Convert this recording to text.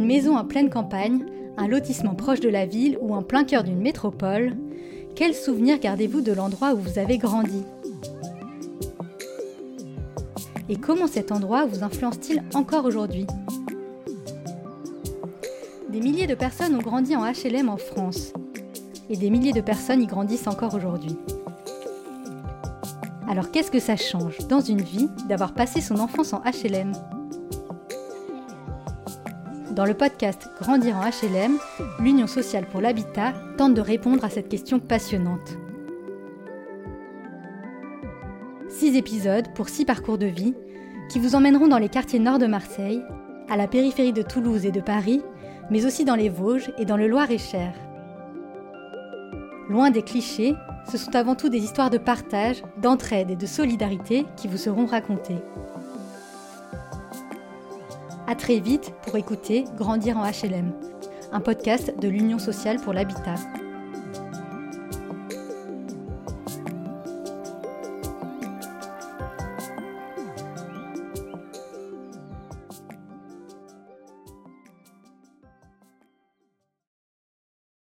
maison en pleine campagne, un lotissement proche de la ville ou en plein cœur d'une métropole, quels souvenirs gardez-vous de l'endroit où vous avez grandi? Et comment cet endroit vous influence-t-il encore aujourd'hui? Des milliers de personnes ont grandi en HLM en France. Et des milliers de personnes y grandissent encore aujourd'hui. Alors qu'est-ce que ça change dans une vie d'avoir passé son enfance en HLM Dans le podcast Grandir en HLM, l'Union sociale pour l'habitat tente de répondre à cette question passionnante. Six épisodes pour six parcours de vie qui vous emmèneront dans les quartiers nord de Marseille, à la périphérie de Toulouse et de Paris, mais aussi dans les Vosges et dans le Loir-et-Cher. Loin des clichés, ce sont avant tout des histoires de partage, d'entraide et de solidarité qui vous seront racontées. A très vite pour écouter Grandir en HLM, un podcast de l'Union sociale pour l'habitat.